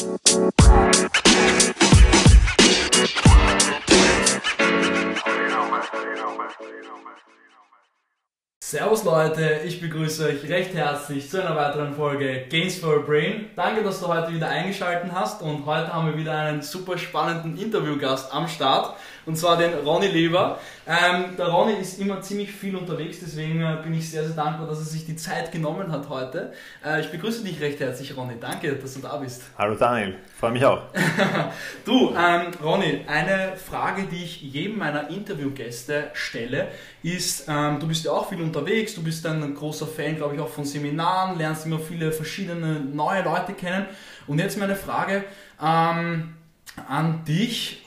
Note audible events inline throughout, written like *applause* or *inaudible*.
Servus Leute, ich begrüße euch recht herzlich zu einer weiteren Folge Games for a Brain. Danke, dass du heute wieder eingeschaltet hast und heute haben wir wieder einen super spannenden Interviewgast am Start und zwar den Ronny Leber. Ähm, der Ronny ist immer ziemlich viel unterwegs, deswegen äh, bin ich sehr, sehr dankbar, dass er sich die Zeit genommen hat heute. Äh, ich begrüße dich recht herzlich, Ronny. Danke, dass du da bist. Hallo Daniel, freue mich auch. *laughs* du, ähm, Ronny, eine Frage, die ich jedem meiner Interviewgäste stelle, ist, ähm, du bist ja auch viel unterwegs, du bist ein großer Fan, glaube ich, auch von Seminaren, lernst immer viele verschiedene neue Leute kennen. Und jetzt meine Frage ähm, an dich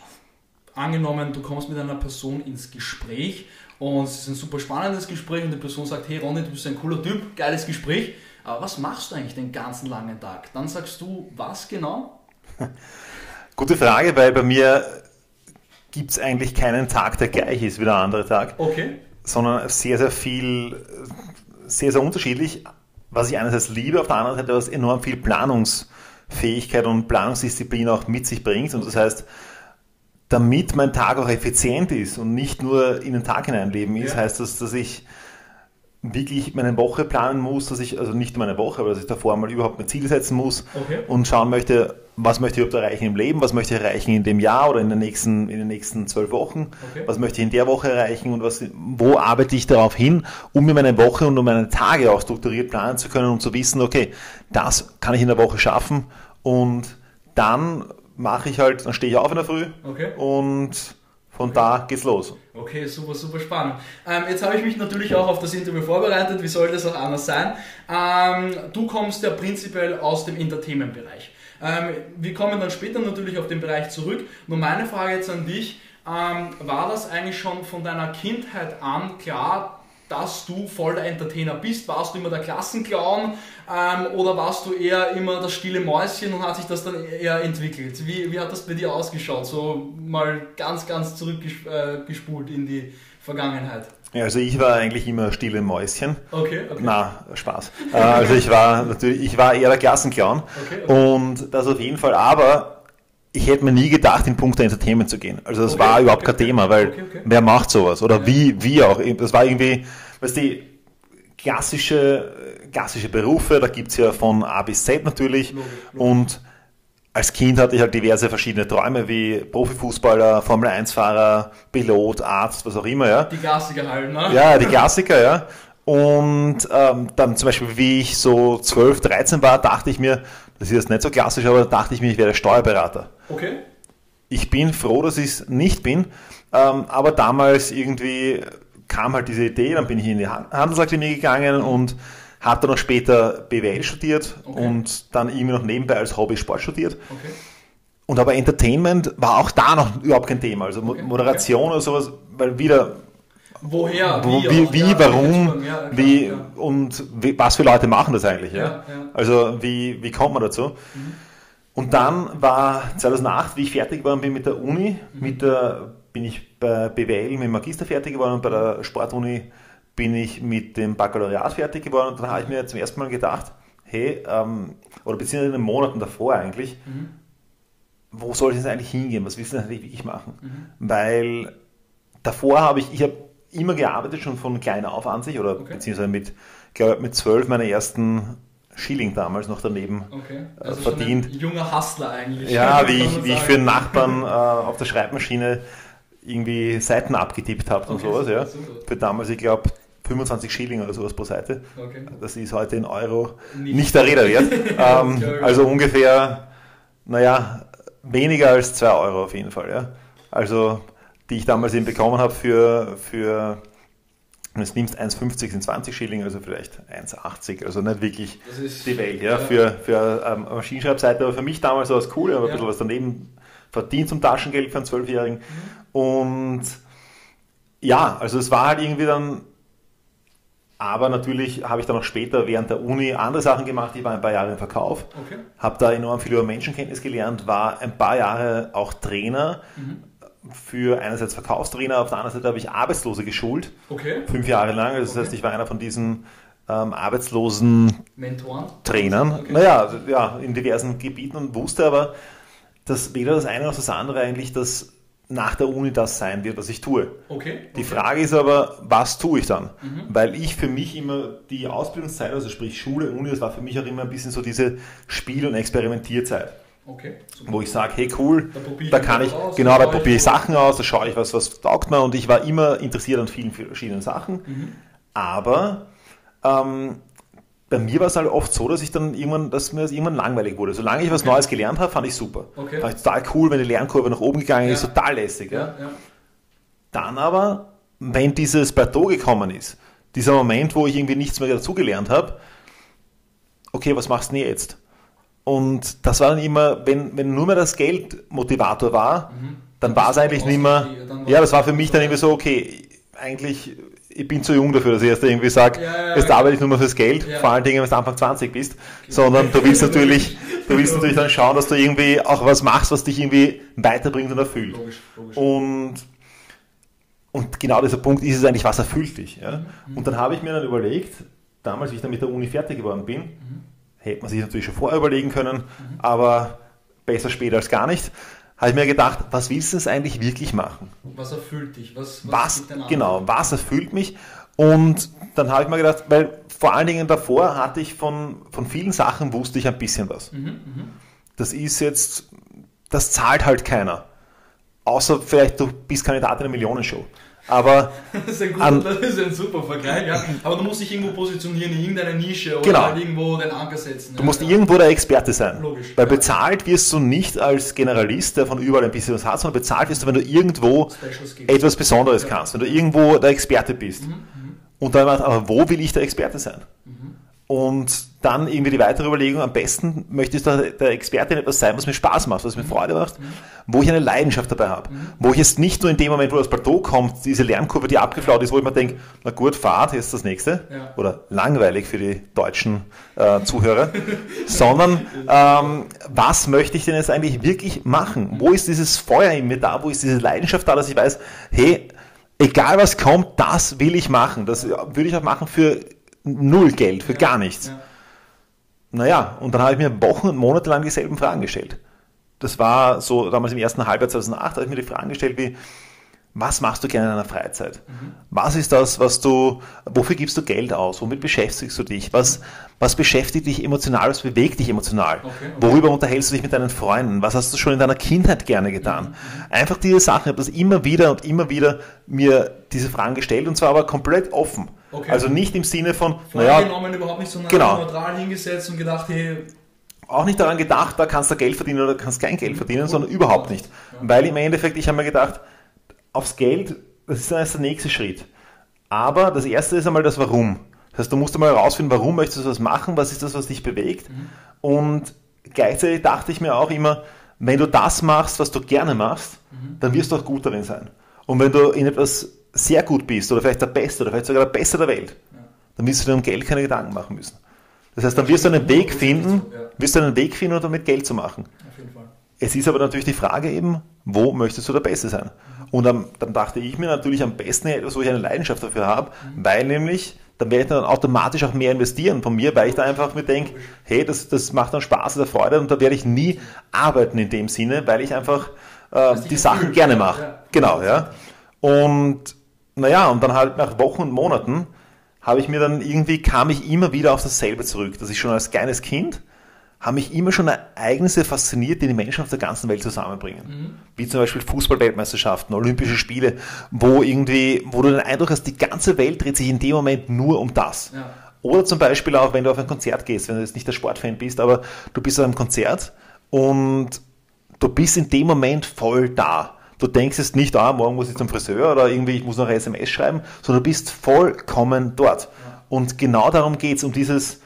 angenommen, du kommst mit einer Person ins Gespräch und es ist ein super spannendes Gespräch und die Person sagt, hey Ronny, du bist ein cooler Typ, geiles Gespräch, aber was machst du eigentlich den ganzen langen Tag? Dann sagst du, was genau? *laughs* Gute Frage, weil bei mir gibt es eigentlich keinen Tag, der gleich ist wie der andere Tag. Okay. Sondern sehr, sehr viel, sehr, sehr unterschiedlich. Was ich einerseits liebe, auf der anderen Seite, was enorm viel Planungsfähigkeit und Planungsdisziplin auch mit sich bringt. Und das heißt, damit mein Tag auch effizient ist und nicht nur in den Tag hineinleben ist, ja. heißt das, dass ich wirklich meine Woche planen muss, dass ich, also nicht meine Woche, aber dass ich davor mal überhaupt ein Ziel setzen muss okay. und schauen möchte, was möchte ich überhaupt erreichen im Leben, was möchte ich erreichen in dem Jahr oder in den nächsten, in den nächsten zwölf Wochen, okay. was möchte ich in der Woche erreichen und was, wo arbeite ich darauf hin, um mir meine Woche und um meine Tage auch strukturiert planen zu können und um zu wissen, okay, das kann ich in der Woche schaffen und dann mache ich halt, dann stehe ich auf in der Früh okay. und von okay. da geht's los. Okay, super, super spannend. Ähm, jetzt habe ich mich natürlich auch auf das Interview vorbereitet. Wie soll das auch anders sein? Ähm, du kommst ja prinzipiell aus dem Entertainment-Bereich. Ähm, wir kommen dann später natürlich auf den Bereich zurück. Nur meine Frage jetzt an dich. Ähm, war das eigentlich schon von deiner Kindheit an klar, dass du voll der Entertainer bist? Warst du immer der Klassenclown ähm, oder warst du eher immer das stille Mäuschen und hat sich das dann eher entwickelt? Wie, wie hat das bei dir ausgeschaut? So mal ganz, ganz zurückgespult in die Vergangenheit. Ja, also ich war eigentlich immer stille Mäuschen. Okay, okay. Na, Spaß. Äh, also ich war natürlich, ich war eher der Klassenclown. Okay, okay. Und das auf jeden Fall, aber ich hätte mir nie gedacht, in Punkt Entertainment zu gehen. Also das okay, war überhaupt kein Thema, weil wer macht sowas? Oder wie, wie auch. Das war irgendwie, weißt du, klassische, klassische Berufe, da gibt es ja von A bis Z natürlich. Logisch, logisch. Und als Kind hatte ich halt diverse verschiedene Träume, wie Profifußballer, Formel-1-Fahrer, Pilot, Arzt, was auch immer. Ja. Die Klassiker halt, ne? Ja, die Klassiker, ja. Und ähm, dann zum Beispiel, wie ich so 12, 13 war, dachte ich mir, das ist jetzt nicht so klassisch, aber da dachte ich mir, ich werde Steuerberater. Okay. Ich bin froh, dass ich es nicht bin, ähm, aber damals irgendwie kam halt diese Idee, dann bin ich in die Handelsakademie gegangen und habe dann noch später BWL studiert okay. und dann irgendwie noch nebenbei als Hobby Sport studiert. Okay. Und aber Entertainment war auch da noch überhaupt kein Thema. Also okay. Moderation oder sowas, weil wieder. Woher? Wie, wie, wie ja, warum, ja, wie ja. und wie, was für Leute machen das eigentlich? Ja? Also wie, wie kommt man dazu? Mhm. Und dann war 2008, wie ich fertig geworden bin mit der Uni, mhm. mit der bin ich bei BWL mit dem Magister fertig geworden und bei der Sportuni bin ich mit dem Baccalaureat fertig geworden und dann habe ich mir zum ersten Mal gedacht, hey, ähm, oder beziehungsweise in den Monaten davor eigentlich, mhm. wo soll ich jetzt eigentlich hingehen? Was willst du denn eigentlich wirklich machen? Mhm. Weil davor habe ich, ich habe immer gearbeitet, schon von klein auf an sich, oder okay. beziehungsweise mit, glaube mit zwölf meine ersten Schilling damals noch daneben okay. Äh, also verdient. junger Hustler eigentlich. Ja, *laughs* wie ich, wie ich für einen Nachbarn äh, auf der Schreibmaschine irgendwie Seiten abgetippt und okay, sowas, ja. Super. Für damals, ich glaube, 25 Schilling oder sowas pro Seite. Okay. Das ist heute in Euro nicht, nicht der Rede wert. *laughs* ähm, also ungefähr, naja, weniger als 2 Euro auf jeden Fall. Ja. Also, die ich damals eben bekommen habe für, für wenn du es nimmst, 1,50 sind 20 Schilling, also vielleicht 1,80, also nicht wirklich die Welt, ja, ja. für, für ähm, Maschinenschreibseite, aber für mich damals war es cool, ich habe ein ja. bisschen was daneben verdient zum Taschengeld für einen Zwölfjährigen. Mhm. Und ja, also es war halt irgendwie dann, aber natürlich habe ich dann auch später während der Uni andere Sachen gemacht. Ich war ein paar Jahre im Verkauf, okay. habe da enorm viel über Menschenkenntnis gelernt, war ein paar Jahre auch Trainer. Mhm für einerseits Verkaufstrainer, auf der anderen Seite habe ich Arbeitslose geschult. Okay. Fünf Jahre lang. Also das okay. heißt, ich war einer von diesen ähm, arbeitslosen Mentoren? Trainern, okay. naja, ja, in diversen Gebieten und wusste aber, dass weder das eine noch das andere eigentlich das nach der Uni das sein wird, was ich tue. Okay. Die Frage ist aber, was tue ich dann? Mhm. Weil ich für mich immer die Ausbildungszeit, also sprich Schule, Uni, das war für mich auch immer ein bisschen so diese Spiel- und Experimentierzeit. Okay, wo ich sage, hey cool, da, kann ich, aus, genau, da probiere ich Sachen aus, da schaue ich, was, was taugt mir und ich war immer interessiert an vielen verschiedenen Sachen. Mhm. Aber ähm, bei mir war es halt oft so, dass ich dann irgendwann, dass mir das irgendwann langweilig wurde. Solange ich was okay. Neues gelernt habe, fand ich super. Okay. Fand ich total cool, wenn die Lernkurve nach oben gegangen ja. ist, total lässig. Ja. Ja, dann aber, wenn dieses Plateau gekommen ist, dieser Moment, wo ich irgendwie nichts mehr dazugelernt habe, okay, was machst du denn jetzt? Und das war dann immer, wenn, wenn nur mehr das Geld Motivator war, mhm. dann war es eigentlich nicht mehr, ja, das war für mich dann irgendwie so, okay, eigentlich, ich bin zu jung dafür, dass ich erst irgendwie sage, ja, ja, jetzt arbeite ich nur mehr fürs Geld, vor allen Dingen, wenn du Anfang 20 bist, sondern du willst natürlich, *laughs* du willst natürlich dann schauen, dass du irgendwie auch was machst, was dich irgendwie weiterbringt und erfüllt. Logisch, logisch. Und, und genau dieser Punkt ist es eigentlich, was erfüllt dich. Ja? Mhm. Und dann habe ich mir dann überlegt, damals, wie ich dann mit der Uni fertig geworden bin, mhm Hätte man sich natürlich schon vorher überlegen können, mhm. aber besser später als gar nicht. Habe ich mir gedacht, was willst du es eigentlich wirklich machen? Was erfüllt dich? Was, was, was genau, was erfüllt mich? Und dann habe ich mir gedacht, weil vor allen Dingen davor hatte ich von, von vielen Sachen wusste ich ein bisschen was. Mhm, mhm. das ist jetzt, das zahlt halt keiner. Außer vielleicht du bist Kandidat in einer Millionenshow. Aber das, ist ein guter, an, das ist ein super Vergleich, ja. Aber du musst dich irgendwo positionieren in irgendeiner Nische oder genau. halt irgendwo den Anker setzen. Du ja, musst ja. irgendwo der Experte sein. Logisch. Weil bezahlt wirst du nicht als Generalist, der von überall ein bisschen was hat, sondern bezahlt wirst du, wenn du irgendwo etwas Besonderes kannst, wenn du irgendwo der Experte bist. Mhm, mhm. Und dann, aber wo will ich der Experte sein? Mhm. Und dann irgendwie die weitere Überlegung, am besten möchte ich der, der Experte in etwas sein, was mir Spaß macht, was mir Freude macht, wo ich eine Leidenschaft dabei habe. Wo ich jetzt nicht nur in dem Moment, wo das Plateau kommt, diese Lernkurve, die abgeflaut ist, wo ich mir denke, na gut, Fahrt, jetzt das nächste. Ja. Oder langweilig für die deutschen äh, Zuhörer. *laughs* sondern ähm, was möchte ich denn jetzt eigentlich wirklich machen? Wo ist dieses Feuer in mir da? Wo ist diese Leidenschaft da, dass ich weiß, hey, egal was kommt, das will ich machen. Das würde ich auch machen für null Geld, für ja. gar nichts. Ja. Naja, und dann habe ich mir Wochen und Monate lang dieselben Fragen gestellt. Das war so damals im ersten Halbjahr 2008, habe ich mir die Fragen gestellt wie, was machst du gerne in deiner Freizeit? Mhm. Was ist das, was du, wofür gibst du Geld aus? Womit beschäftigst du dich? Was, was beschäftigt dich emotional? Was bewegt dich emotional? Okay, okay. Worüber unterhältst du dich mit deinen Freunden? Was hast du schon in deiner Kindheit gerne getan? Mhm. Einfach diese Sachen. Ich habe das immer wieder und immer wieder mir diese Fragen gestellt und zwar aber komplett offen. Okay. Also nicht im Sinne von, naja, überhaupt nicht so genau. neutral hingesetzt und gedacht, hey, auch nicht daran gedacht, da kannst du Geld verdienen oder kannst kein Geld verdienen, sondern überhaupt nicht. Weil im Endeffekt, ich habe mir gedacht, aufs Geld, das ist dann erst der nächste Schritt. Aber das erste ist einmal das Warum. Das heißt, du musst einmal herausfinden, warum möchtest du das machen, was ist das, was dich bewegt. Mhm. Und gleichzeitig dachte ich mir auch immer, wenn du das machst, was du gerne machst, mhm. dann wirst du auch gut darin sein. Und wenn du in etwas sehr gut bist oder vielleicht der Beste oder vielleicht sogar der Beste der Welt, ja. dann wirst du dir um Geld keine Gedanken machen müssen. Das heißt, dann wirst du einen Weg finden, wirst du einen Weg finden, um damit Geld zu machen. Es ist aber natürlich die Frage eben, wo möchtest du der Beste sein? Und dann, dann dachte ich mir natürlich am besten etwas, wo ich eine Leidenschaft dafür habe, mhm. weil nämlich dann werde ich dann automatisch auch mehr investieren von mir, weil ich da einfach mir denke, hey, das, das macht dann Spaß, das Freude und da werde ich nie arbeiten in dem Sinne, weil ich einfach äh, die Sachen gerne mache. Ja. Genau, ja. Und naja, und dann halt nach Wochen und Monaten habe ich mir dann irgendwie, kam ich immer wieder auf dasselbe zurück, dass ich schon als kleines Kind haben mich immer schon Ereignisse fasziniert, die die Menschen auf der ganzen Welt zusammenbringen. Mhm. Wie zum Beispiel Fußballweltmeisterschaften, Olympische Spiele, wo irgendwie, wo du den Eindruck hast, die ganze Welt dreht sich in dem Moment nur um das. Ja. Oder zum Beispiel auch, wenn du auf ein Konzert gehst, wenn du jetzt nicht der Sportfan bist, aber du bist auf einem Konzert und du bist in dem Moment voll da. Du denkst jetzt nicht, ah, morgen muss ich zum Friseur oder irgendwie, ich muss noch eine SMS schreiben, sondern du bist vollkommen dort. Ja. Und genau darum geht es, um dieses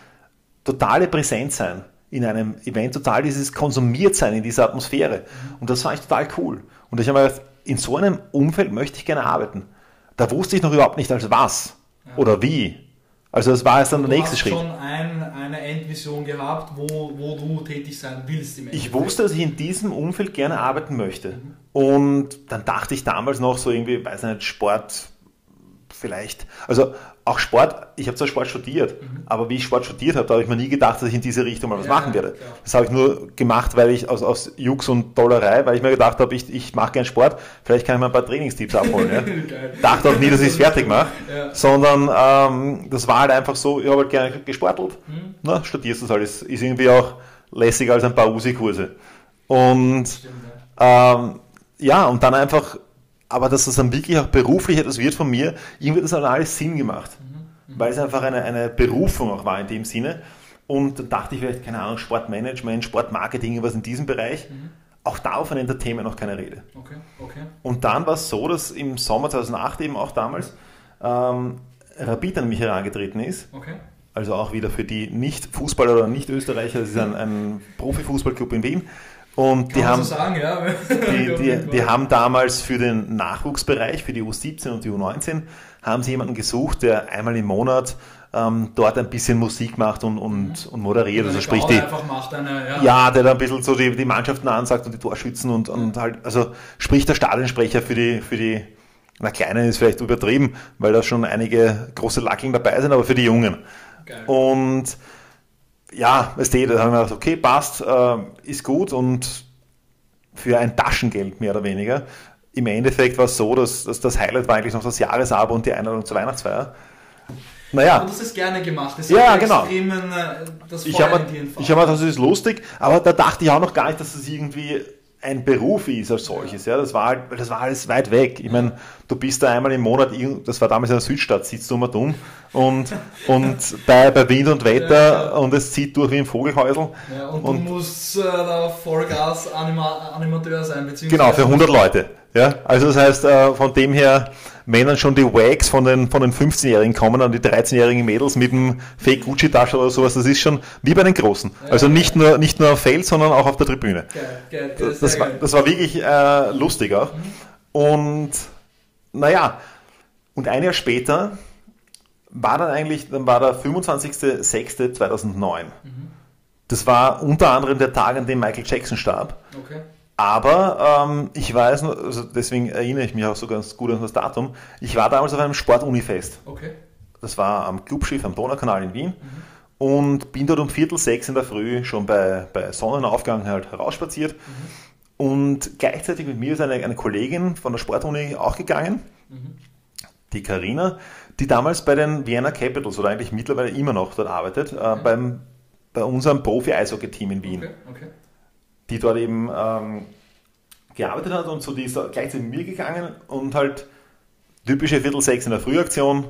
totale Präsentsein in einem Event, total dieses Konsumiertsein in dieser Atmosphäre. Und das fand ich total cool. Und ich habe mir gedacht, in so einem Umfeld möchte ich gerne arbeiten. Da wusste ich noch überhaupt nicht als was ja. oder wie. Also das war jetzt dann der nächste Schritt. Du schon ein, eine Endvision gehabt, wo, wo du tätig sein willst Ich wusste, dass ich in diesem Umfeld gerne arbeiten möchte. Mhm. Und dann dachte ich damals noch so irgendwie, weiß nicht, Sport, vielleicht, also auch Sport, ich habe zwar Sport studiert, mhm. aber wie ich Sport studiert habe, da habe ich mir nie gedacht, dass ich in diese Richtung mal was ja, machen werde. Ja. Das habe ich nur gemacht, weil ich aus, aus Jux und Dollerei, weil ich mir gedacht habe, ich, ich mache gern Sport, vielleicht kann ich mal ein paar Trainingstipps abholen. ja. *laughs* Dachte auch nie, dass ich es fertig *laughs* mache, ja. sondern ähm, das war halt einfach so, ich habe halt gerne gesportelt, mhm. Na, studierst das alles, ist irgendwie auch lässiger als ein paar USI-Kurse. Und Stimmt, ähm, ja, und dann einfach aber dass das dann wirklich auch beruflich etwas wird von mir, irgendwie hat das dann alles Sinn gemacht. Mhm. Mhm. Weil es einfach eine, eine Berufung auch war in dem Sinne. Und dann dachte ich vielleicht, keine Ahnung, Sportmanagement, Sportmarketing, was in diesem Bereich. Mhm. Auch da auf ein Entertainment noch keine Rede. Okay, okay. Und dann war es so, dass im Sommer 2008 eben auch damals ähm, Rapid an mich herangetreten ist. Okay. Also auch wieder für die Nicht-Fußballer oder Nicht-Österreicher, das ist ein, ein Profifußballclub in Wien. Und die haben, so sagen, ja. *laughs* die, die, *laughs* die, haben damals für den Nachwuchsbereich, für die U17 und die U19, haben sie jemanden gesucht, der einmal im Monat ähm, dort ein bisschen Musik macht und, und, mhm. und moderiert. Also sprich die, eine, ja. ja. der da ein bisschen so die, die Mannschaften ansagt und die Torschützen und, und halt, also sprich der Stadionsprecher für die, für die, na kleinen ist vielleicht übertrieben, weil da schon einige große Lacking dabei sind, aber für die Jungen. Geil. Und ja, weißt du, da haben wir gedacht, okay, passt, äh, ist gut und für ein Taschengeld mehr oder weniger. Im Endeffekt war es so, dass, dass das Highlight war eigentlich noch das Jahresabo und die Einladung zur Weihnachtsfeier. Naja. Und das ist gerne gemacht. Das ja, genau. Extremen, äh, das ich habe hab mir, das ist lustig, aber da dachte ich auch noch gar nicht, dass es irgendwie ein Beruf ist als solches. Ja, das war halt, das war alles weit weg. Ich meine, du bist da einmal im Monat, das war damals in der Südstadt, sitzt du immer dumm und, *laughs* und bei, bei Wind und Wetter ja, ja. und es zieht durch wie ein Vogelhäusl. Ja, und, und, du musst äh, da Vollgas-Animateur sein. Genau, für 100 Leute. Ja, also das heißt, äh, von dem her, wenn dann schon die Wags von den, von den 15-Jährigen kommen und die 13-jährigen Mädels mit dem Fake Gucci-Tasche oder sowas, das ist schon wie bei den Großen. Also nicht nur, nicht nur auf Feld, sondern auch auf der Tribüne. Geil, geil, das, das, war, das war wirklich äh, lustig auch. Mhm. Und naja, und ein Jahr später war dann eigentlich, dann war der 25.06.2009. Mhm. Das war unter anderem der Tag, an dem Michael Jackson starb. Okay. Aber ähm, ich weiß, also deswegen erinnere ich mich auch so ganz gut an das Datum. Ich war damals auf einem Sportunifest. Okay. Das war am Clubschiff am Donaukanal in Wien. Mhm. Und bin dort um Viertel sechs in der Früh schon bei, bei Sonnenaufgang halt herausspaziert. Mhm. Und gleichzeitig mit mir ist eine, eine Kollegin von der Sportuni auch gegangen, mhm. die Karina, die damals bei den Vienna Capitals oder eigentlich mittlerweile immer noch dort arbeitet, äh, beim, bei unserem Profi-Eishockey-Team in Wien. Okay. Okay die dort eben ähm, gearbeitet hat und so die ist gleich zu mir gegangen und halt typische Viertel sechs in der Frühaktion.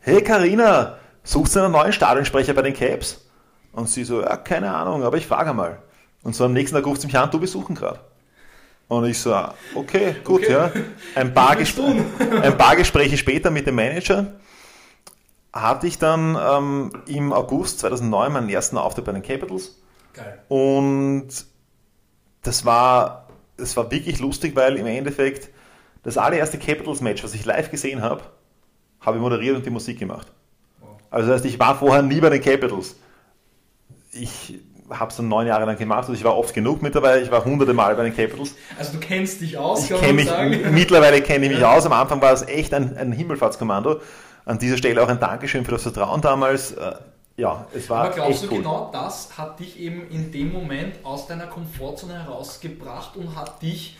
Hey Karina, suchst du einen neuen Stadionsprecher bei den Caps? Und sie so, ja, keine Ahnung, aber ich frage mal. Und so am nächsten Tag ruft sie mich an, du besuchen gerade. Und ich so, okay, gut, okay. ja. Ein paar, *laughs* ein paar, Gespräche später mit dem Manager hatte ich dann ähm, im August 2009 meinen ersten Auftritt bei den Capitals. Geil. Und das war, das war wirklich lustig, weil im Endeffekt das allererste Capitals-Match, was ich live gesehen habe, habe ich moderiert und die Musik gemacht. Also das heißt, ich war vorher nie bei den Capitals. Ich habe es dann neun Jahre lang gemacht, also ich war oft genug mit dabei, ich war hunderte Mal bei den Capitals. Also du kennst dich aus, ich kann man mich, sagen. Mittlerweile kenne ich mich aus, am Anfang war es echt ein, ein Himmelfahrtskommando. An dieser Stelle auch ein Dankeschön für das Vertrauen damals. Ja, es war. Aber glaubst du, cool. genau das hat dich eben in dem Moment aus deiner Komfortzone herausgebracht und hat dich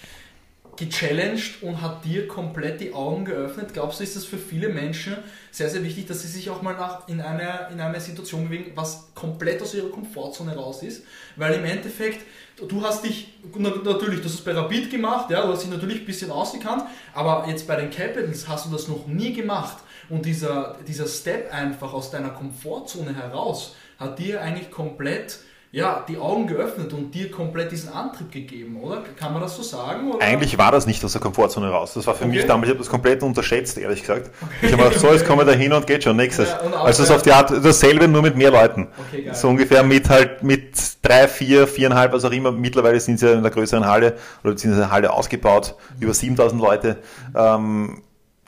gechallenged und hat dir komplett die Augen geöffnet? Glaubst du, ist das für viele Menschen sehr, sehr wichtig, dass sie sich auch mal nach, in, eine, in eine Situation bewegen, was komplett aus ihrer Komfortzone raus ist? Weil im Endeffekt, du hast dich, natürlich, du hast es bei Rapid gemacht, ja, du hast dich natürlich ein bisschen ausgekannt, aber jetzt bei den Capitals hast du das noch nie gemacht. Und dieser, dieser Step einfach aus deiner Komfortzone heraus hat dir eigentlich komplett ja, die Augen geöffnet und dir komplett diesen Antrieb gegeben, oder? Kann man das so sagen? Oder? Eigentlich war das nicht aus der Komfortzone raus. Das war für okay. mich damals, ich habe das komplett unterschätzt, ehrlich gesagt. Okay. Ich habe gedacht, so, jetzt kommen wir da hin und geht schon, nächstes. Ja, also so auf die Art, dasselbe, nur mit mehr Leuten. Okay, so ungefähr mit halt, mit drei, vier, viereinhalb, was auch immer. Mittlerweile sind sie ja in der größeren Halle, oder sind in der Halle ausgebaut, mhm. über 7000 Leute. Ähm,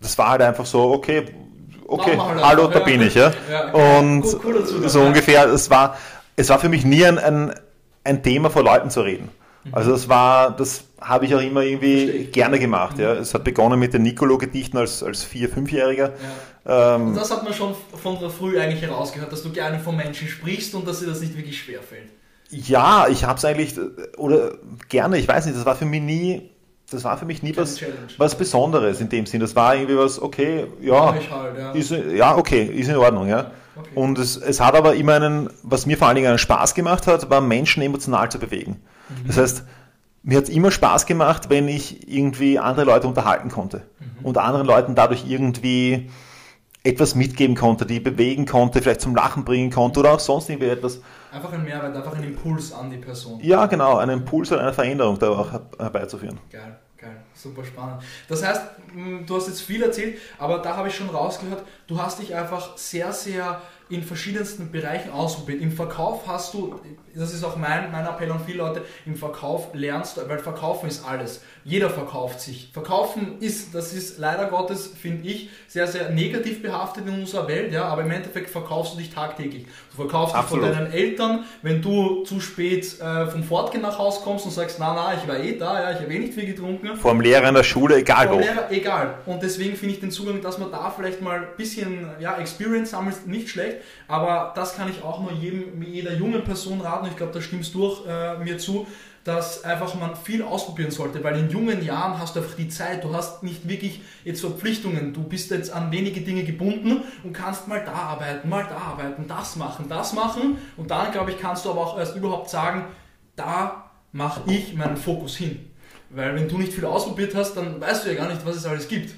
das war halt einfach so, okay, okay, hallo, da bin ich, ja. Und so ungefähr, es war, es war für mich nie ein, ein, ein Thema vor Leuten zu reden. Mhm. Also das war, das habe ich auch immer irgendwie Verstehe. gerne gemacht. Mhm. Ja. Es hat begonnen mit den Nicolo-Gedichten als, als Vier-, Fünfjähriger. Ja. Ähm, und das hat man schon von der Früh eigentlich herausgehört, dass du gerne von Menschen sprichst und dass dir das nicht wirklich schwer fällt. Ja, ich habe es eigentlich, oder gerne, ich weiß nicht, das war für mich nie, das war für mich nie was, was Besonderes in dem Sinn. Das war irgendwie was, okay, ja, halt, ja. Ist, ja, okay, ist in Ordnung, ja. Okay. Und es, es hat aber immer einen, was mir vor allen Dingen einen Spaß gemacht hat, war Menschen emotional zu bewegen. Mhm. Das heißt, mir hat es immer Spaß gemacht, wenn ich irgendwie andere Leute unterhalten konnte mhm. und anderen Leuten dadurch irgendwie etwas mitgeben konnte, die bewegen konnte, vielleicht zum Lachen bringen konnte oder auch sonst irgendwie etwas. Einfach ein Mehrwert, einfach ein Impuls an die Person. Ja, genau, einen Impuls und eine Veränderung da auch herbeizuführen. Geil, geil, super spannend. Das heißt, du hast jetzt viel erzählt, aber da habe ich schon rausgehört, du hast dich einfach sehr, sehr in verschiedensten Bereichen ausprobiert. Im Verkauf hast du, das ist auch mein, mein Appell an viele Leute, im Verkauf lernst du, weil Verkaufen ist alles. Jeder verkauft sich. Verkaufen ist, das ist leider Gottes, finde ich, sehr, sehr negativ behaftet in unserer Welt, ja, aber im Endeffekt verkaufst du dich tagtäglich. Du verkaufst Absolut. dich von deinen Eltern, wenn du zu spät äh, vom Fortgehen nach Hause kommst und sagst, na, na, ich war eh da, ja, ich habe eh nicht viel getrunken. Vor dem Lehrer in der Schule, egal Vor wo. Lehrer, egal. Und deswegen finde ich den Zugang, dass man da vielleicht mal ein bisschen ja, Experience sammelt, nicht schlecht, aber das kann ich auch nur jedem, jeder jungen Person raten, ich glaube, da stimmst du auch äh, mir zu, dass einfach man viel ausprobieren sollte, weil in jungen Jahren hast du einfach die Zeit, du hast nicht wirklich jetzt Verpflichtungen, du bist jetzt an wenige Dinge gebunden und kannst mal da arbeiten, mal da arbeiten, das machen, das machen und dann, glaube ich, kannst du aber auch erst überhaupt sagen, da mache ich meinen Fokus hin. Weil wenn du nicht viel ausprobiert hast, dann weißt du ja gar nicht, was es alles gibt.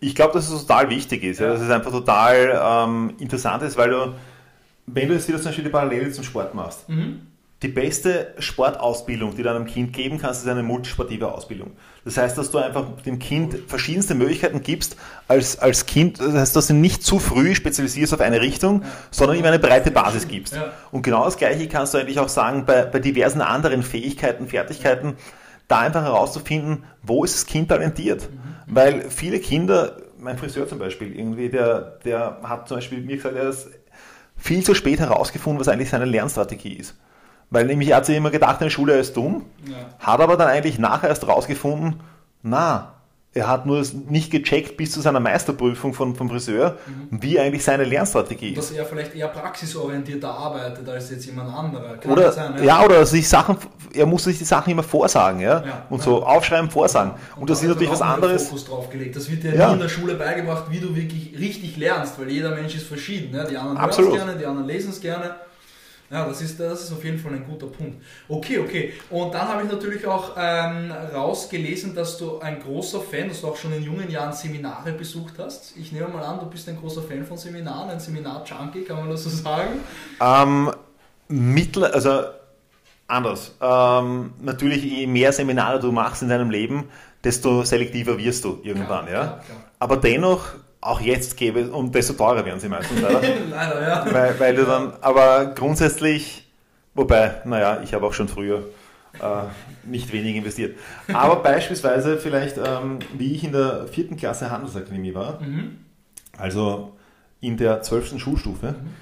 Ich glaube, dass es total wichtig ist, ja. dass es einfach total ähm, interessant ist, weil du, wenn du jetzt wieder zum Beispiel die Parallele zum Sport machst, mhm die beste Sportausbildung, die du einem Kind geben kannst, ist eine multisportive Ausbildung. Das heißt, dass du einfach dem Kind verschiedenste Möglichkeiten gibst als, als Kind. Das heißt, dass du nicht zu früh spezialisierst auf eine Richtung, sondern ihm eine breite Basis gibst. Und genau das Gleiche kannst du eigentlich auch sagen bei, bei diversen anderen Fähigkeiten, Fertigkeiten, da einfach herauszufinden, wo ist das Kind talentiert. Mhm. Weil viele Kinder, mein Friseur zum Beispiel, irgendwie, der, der hat zum Beispiel mir gesagt, er hat viel zu spät herausgefunden, was eigentlich seine Lernstrategie ist. Weil nämlich er hat sich immer gedacht, in der Schule er ist dumm, ja. hat aber dann eigentlich nachher erst rausgefunden, na, er hat nur nicht gecheckt bis zu seiner Meisterprüfung von, vom Friseur, mhm. wie eigentlich seine Lernstrategie ist. Dass er vielleicht eher praxisorientierter arbeitet als jetzt jemand anderer. Kann oder, sein, ja? ja, oder sich Sachen, er muss sich die Sachen immer vorsagen, ja, ja und ja. so aufschreiben, vorsagen. Und, und das ist natürlich was anderes. Fokus drauf gelegt. Das wird dir ja. nie in der Schule beigebracht, wie du wirklich richtig lernst, weil jeder Mensch ist verschieden. Ja? Die anderen hören es gerne, die anderen lesen es gerne. Ja, das ist, das ist auf jeden Fall ein guter Punkt. Okay, okay. Und dann habe ich natürlich auch ähm, rausgelesen, dass du ein großer Fan, dass du auch schon in jungen Jahren Seminare besucht hast. Ich nehme mal an, du bist ein großer Fan von Seminaren, ein Seminar-Junkie, kann man das so sagen? Ähm, mittler, also anders. Ähm, natürlich, je mehr Seminare du machst in deinem Leben, desto selektiver wirst du irgendwann. Klar, ja? Klar, klar. Aber dennoch auch jetzt gäbe, und desto teurer werden sie meistens leider. *laughs* leider, ja. Weil, weil du dann, aber grundsätzlich, wobei, naja, ich habe auch schon früher äh, nicht wenig investiert. Aber *laughs* beispielsweise vielleicht, ähm, wie ich in der vierten Klasse Handelsakademie war, mhm. also in der zwölften Schulstufe, mhm.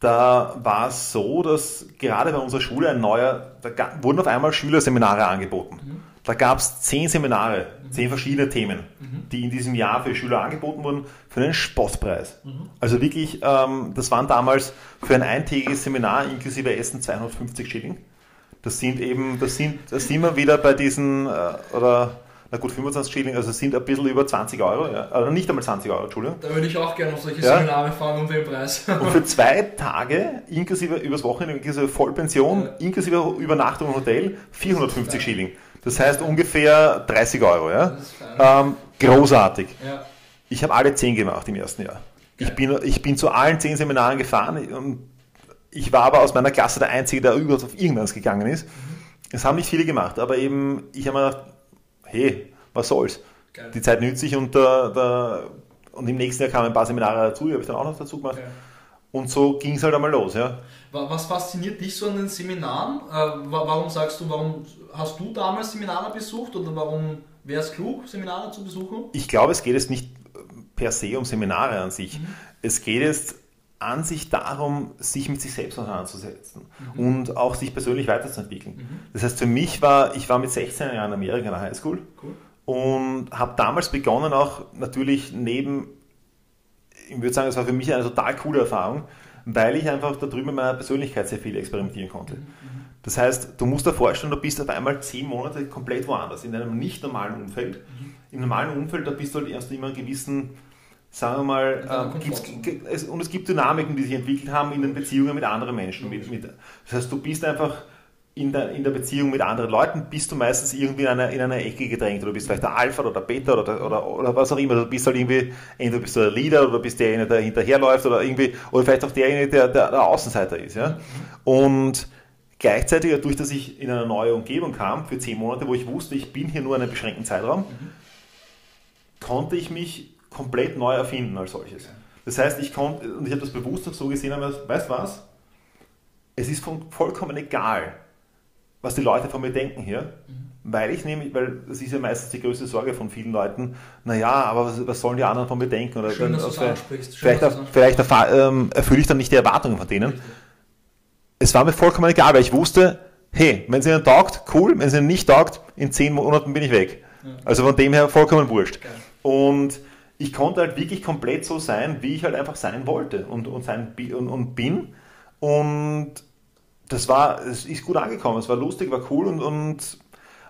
da war es so, dass gerade bei unserer Schule ein neuer, da wurden auf einmal Schülerseminare angeboten. Mhm. Da gab es zehn Seminare, zehn verschiedene Themen, mhm. die in diesem Jahr für Schüler angeboten wurden, für einen Spottpreis. Mhm. Also wirklich, ähm, das waren damals für ein eintägiges Seminar inklusive Essen 250 Schilling. Das sind eben, das sind, das sind wir wieder bei diesen, äh, oder na gut, 25 Schilling, also sind ein bisschen über 20 Euro, ja. also nicht einmal 20 Euro, Entschuldigung. Da würde ich auch gerne auf solche ja. Seminare fahren um den Preis. *laughs* Und für zwei Tage, inklusive übers Wochenende, inklusive Vollpension, ja. inklusive Übernachtung im Hotel, 450 Schilling. Das heißt ungefähr 30 Euro. Ja? Ähm, großartig. Ja. Ich habe alle 10 gemacht im ersten Jahr. Ich bin, ich bin zu allen 10 Seminaren gefahren und ich war aber aus meiner Klasse der Einzige, der überhaupt auf irgendwas gegangen ist. Mhm. Es haben nicht viele gemacht, aber eben, ich habe mir gedacht, hey, was soll's? Geil. Die Zeit nützt sich und, der, der, und im nächsten Jahr kamen ein paar Seminare dazu, die habe ich dann auch noch dazu gemacht. Geil. Und so ging es halt einmal los. Ja. Was fasziniert dich so an den Seminaren? Äh, warum sagst du, warum hast du damals Seminare besucht oder warum wäre es klug, Seminare zu besuchen? Ich glaube, es geht jetzt nicht per se um Seminare an sich. Mhm. Es geht jetzt an sich darum, sich mit sich selbst auseinanderzusetzen mhm. und auch sich persönlich weiterzuentwickeln. Mhm. Das heißt, für mich war, ich war mit 16 Jahren in Amerika in der Highschool cool. und habe damals begonnen, auch natürlich neben, ich würde sagen, es war für mich eine total coole Erfahrung, weil ich einfach da drüben in meiner Persönlichkeit sehr viel experimentieren konnte. Mhm. Das heißt, du musst dir vorstellen, du bist auf einmal zehn Monate komplett woanders, in einem nicht normalen Umfeld. Mhm. Im normalen Umfeld, da bist du halt erst immer einen gewissen sagen wir mal, äh, es, und es gibt Dynamiken, die sich entwickelt haben in den Beziehungen mit anderen Menschen. Mit, mit, das heißt, du bist einfach in der, in der Beziehung mit anderen Leuten, bist du meistens irgendwie in einer, in einer Ecke gedrängt. Du bist vielleicht der Alpha oder der Beta oder, oder, oder was auch immer. Du bist halt irgendwie, entweder bist du der Leader oder bist derjenige, der hinterherläuft oder irgendwie, oder vielleicht auch derjenige, der, der, der Außenseiter ist. Ja? Und gleichzeitig, dadurch, dass ich in eine neue Umgebung kam, für zehn Monate, wo ich wusste, ich bin hier nur einen beschränkten Zeitraum, mhm. konnte ich mich komplett neu erfinden als solches. Das heißt, ich konnte, und ich habe das bewusst auch so gesehen, aber weißt du was? Es ist vollkommen egal, was die Leute von mir denken hier, mhm. weil ich nämlich, weil das ist ja meistens die größte Sorge von vielen Leuten, naja, aber was, was sollen die anderen von mir denken? Oder Schön, dann, dass du ansprichst. Schön, vielleicht, vielleicht ähm, erfülle ich dann nicht die Erwartungen von denen. Richtig. Es war mir vollkommen egal, weil ich wusste, hey, wenn es ihnen taugt, cool, wenn es ihnen nicht taugt, in zehn Monaten bin ich weg. Also von dem her vollkommen wurscht. Und ich konnte halt wirklich komplett so sein, wie ich halt einfach sein wollte und, und, sein, und, und bin. Und das war, es ist gut angekommen, es war lustig, war cool und, und,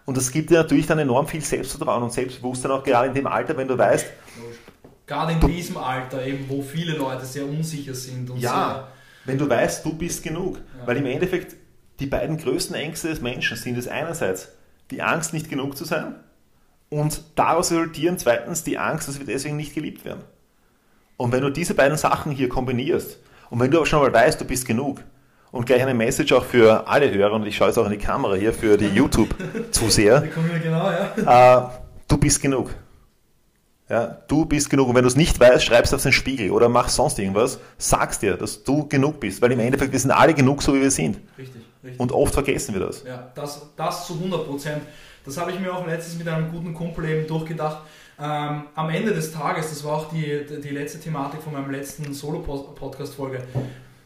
und das gibt dir natürlich dann enorm viel Selbstvertrauen und Selbstbewusstsein auch gerade in dem Alter, wenn du weißt. Gerade in diesem Alter eben, wo viele Leute sehr unsicher sind. Und ja, wenn du weißt, du bist genug. Ja. Weil im Endeffekt die beiden größten Ängste des Menschen sind es einerseits die Angst, nicht genug zu sein und daraus resultieren zweitens die Angst, dass wir deswegen nicht geliebt werden. Und wenn du diese beiden Sachen hier kombinierst und wenn du aber schon mal weißt, du bist genug und gleich eine Message auch für alle Hörer und ich schaue jetzt auch in die Kamera hier für die *laughs* YouTube-Zuseher. genau, ja. Äh, du bist genug. Ja, du bist genug. Und wenn du es nicht weißt, schreibst du auf den Spiegel oder mach sonst irgendwas, sagst dir, dass du genug bist. Weil im Endeffekt, wir sind alle genug, so wie wir sind. Richtig, richtig. Und oft vergessen wir das. Ja, das, das zu 100 Prozent. Das habe ich mir auch letztens mit einem guten Kumpel eben durchgedacht. Ähm, am Ende des Tages, das war auch die, die letzte Thematik von meinem letzten Solo-Podcast-Folge,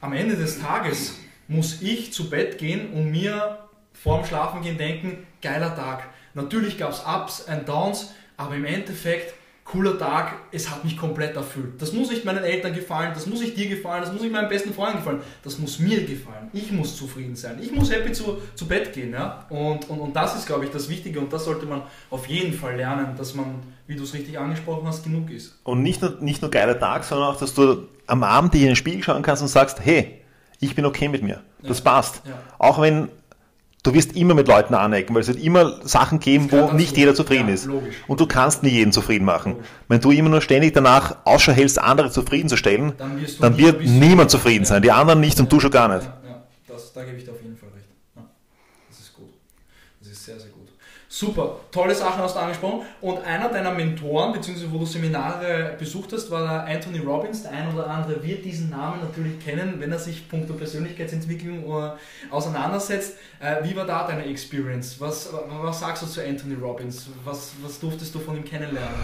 am Ende des Tages muss ich zu Bett gehen und mir vorm Schlafengehen denken, geiler Tag. Natürlich gab es Ups und Downs, aber im Endeffekt cooler Tag, es hat mich komplett erfüllt. Das muss nicht meinen Eltern gefallen, das muss nicht dir gefallen, das muss nicht meinen besten Freunden gefallen, das muss mir gefallen. Ich muss zufrieden sein, ich muss happy zu, zu Bett gehen. Ja? Und, und, und das ist, glaube ich, das Wichtige und das sollte man auf jeden Fall lernen, dass man, wie du es richtig angesprochen hast, genug ist. Und nicht nur, nicht nur geiler Tag, sondern auch, dass du am Abend dir in den Spiegel schauen kannst und sagst, hey, ich bin okay mit mir. Das ja. passt. Ja. Auch wenn du wirst immer mit Leuten anecken, weil es wird immer Sachen geben, wo nicht jeder zufrieden ja, ist. Logisch. Und du kannst nie jeden zufrieden machen. Logisch. Wenn du immer nur ständig danach Ausschau hältst, andere zufriedenzustellen, dann, dann wird niemand zufrieden sein. Die anderen nicht und du schon gar nicht. Ja. Das, da gebe ich dir auf jeden Fall recht. Das ist gut. Das ist sehr, sehr gut. Super, tolle Sachen hast du angesprochen. Und einer deiner Mentoren, beziehungsweise wo du Seminare besucht hast, war der Anthony Robbins. Der ein oder andere wird diesen Namen natürlich kennen, wenn er sich punkto Persönlichkeitsentwicklung äh, auseinandersetzt. Äh, wie war da deine Experience? Was, was sagst du zu Anthony Robbins? Was, was durftest du von ihm kennenlernen?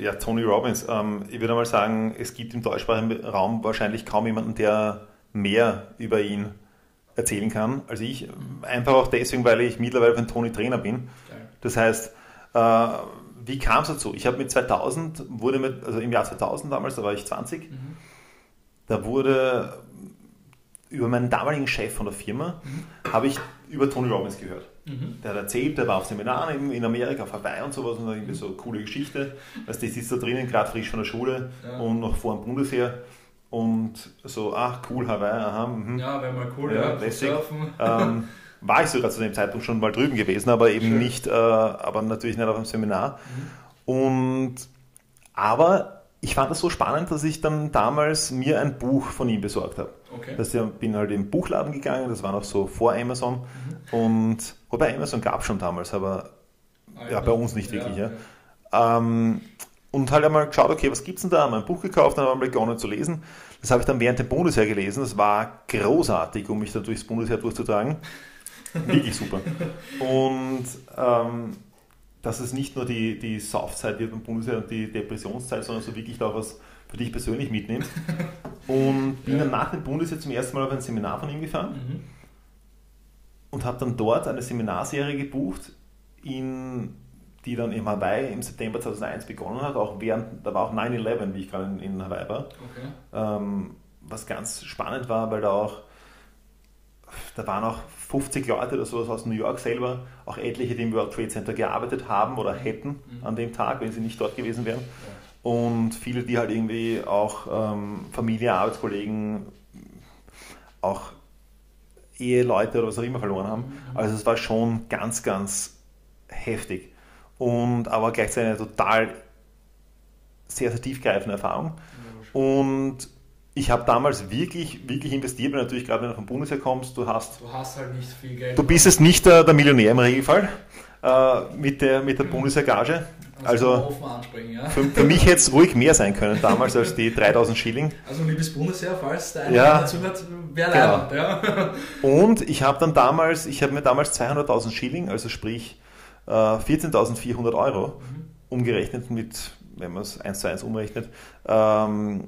Ja, Tony Robbins. Ähm, ich würde mal sagen, es gibt im deutschsprachigen Raum wahrscheinlich kaum jemanden, der mehr über ihn erzählen kann als ich. Einfach auch deswegen, weil ich mittlerweile von Tony Trainer bin. Das heißt, äh, wie kam es dazu? Ich habe mit 2000, wurde mit, also im Jahr 2000 damals, da war ich 20, mhm. da wurde über meinen damaligen Chef von der Firma, mhm. habe ich über Tony Robbins gehört. Mhm. Der hat erzählt, der war auf Seminaren in Amerika, auf Hawaii und sowas und irgendwie so coole Geschichte. Also die sitzt da drinnen, gerade frisch von der Schule ja. und noch vor dem Bundesheer und so, ach cool, Hawaii, aha. Mh. Ja, wäre mal cool, ja, ja surfen. Ähm, *laughs* war ich sogar zu dem Zeitpunkt schon mal drüben gewesen, aber eben Schön. nicht, äh, aber natürlich nicht auf einem Seminar. Mhm. Und aber ich fand das so spannend, dass ich dann damals mir ein Buch von ihm besorgt habe. Okay. Das ich bin halt im Buchladen gegangen, das war noch so vor Amazon. Mhm. Und wobei Amazon gab es schon damals, aber ah, ja, bei uns nicht wirklich. Ja, ja. Ähm, und halt einmal geschaut, okay, was gibt es denn da? Haben ein Buch gekauft, dann haben wir begonnen zu lesen. Das habe ich dann während dem Bundesheer gelesen. Das war großartig, um mich da durchs Bundesheer durchzutragen. Wirklich super. Und ähm, dass es nicht nur die, die Saufzeit wird beim Bundesheer und die Depressionszeit, sondern so wirklich da was für dich persönlich mitnimmst. Und bin ja. dann nach dem Bundesheer zum ersten Mal auf ein Seminar von ihm gefahren mhm. und habe dann dort eine Seminarserie gebucht, in, die dann in Hawaii im September 2001 begonnen hat. Auch während, da war auch 9-11, wie ich gerade in, in, Hawaii war. Okay. Ähm, was ganz spannend war, weil da auch, da waren auch 50 Leute oder sowas aus New York selber, auch etliche, die im World Trade Center gearbeitet haben oder mhm. hätten mhm. an dem Tag, wenn sie nicht dort gewesen wären. Und viele, die halt irgendwie auch ähm, Familie, Arbeitskollegen, auch Eheleute oder was auch immer verloren haben. Mhm. Also es war schon ganz, ganz heftig. Und aber gleichzeitig eine total sehr, sehr tiefgreifende Erfahrung. Und ich habe damals wirklich, wirklich investiert, weil natürlich gerade wenn du vom Bundesheer kommst, du hast. Du hast halt nicht viel Geld. Du bist jetzt nicht der, der Millionär im Regelfall äh, mit der, mit der mhm. Bundesheergage. Also ja. für, für, mich hätte es ruhig mehr sein können damals als die *laughs* 3000 Schilling. Also liebes Bundesheer, falls der eine ja, dazu hat, wäre genau. ja. Und ich habe dann damals, ich habe mir damals 200.000 Schilling, also sprich äh, 14.400 Euro, mhm. umgerechnet mit, wenn man es 1 zu 1 umrechnet, ähm,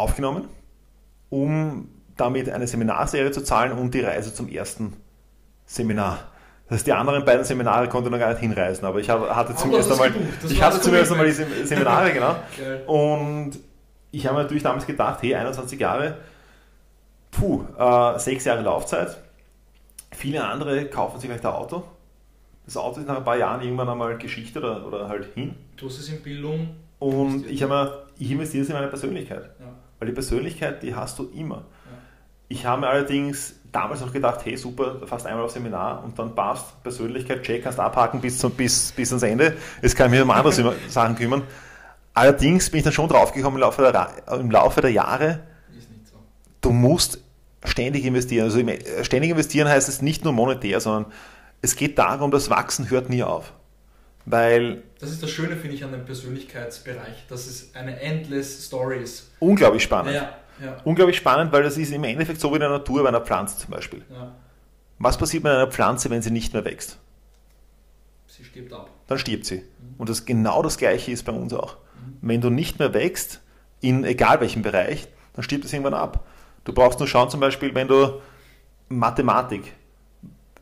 aufgenommen, um damit eine Seminarserie zu zahlen und die Reise zum ersten Seminar. Das heißt, die anderen beiden Seminare konnte ich noch gar nicht hinreisen, aber ich hatte zumindest einmal, ich hatte zumindest einmal die Seminare, genau. *laughs* Und ich habe natürlich damals gedacht, hey, 21 Jahre, puh, äh, sechs Jahre Laufzeit. Viele andere kaufen sich vielleicht ein Auto. Das Auto ist nach ein paar Jahren irgendwann einmal Geschichte oder, oder halt hin. Du hast es in Bildung. Und ich, habe ich investiere es in meine Persönlichkeit. Weil die Persönlichkeit, die hast du immer. Ich habe mir allerdings damals noch gedacht, hey super, fast einmal auf Seminar und dann passt, Persönlichkeit, check, kannst abhaken bis, zum, bis, bis ans Ende. Jetzt kann ich mich um andere *laughs* Sachen kümmern. Allerdings bin ich dann schon draufgekommen im Laufe der, im Laufe der Jahre, so. du musst ständig investieren. Also ständig investieren heißt es nicht nur monetär, sondern es geht darum, das Wachsen hört nie auf. Weil das ist das Schöne, finde ich, an dem Persönlichkeitsbereich, dass es eine endless Story ist. Unglaublich spannend. Ja. Ja. Unglaublich spannend, weil das ist im Endeffekt so wie in der Natur bei einer Pflanze zum Beispiel. Ja. Was passiert mit einer Pflanze, wenn sie nicht mehr wächst? Sie stirbt ab. Dann stirbt sie. Mhm. Und das genau das gleiche ist bei uns auch. Mhm. Wenn du nicht mehr wächst, in egal welchem Bereich, dann stirbt es irgendwann ab. Du brauchst nur schauen, zum Beispiel, wenn du Mathematik,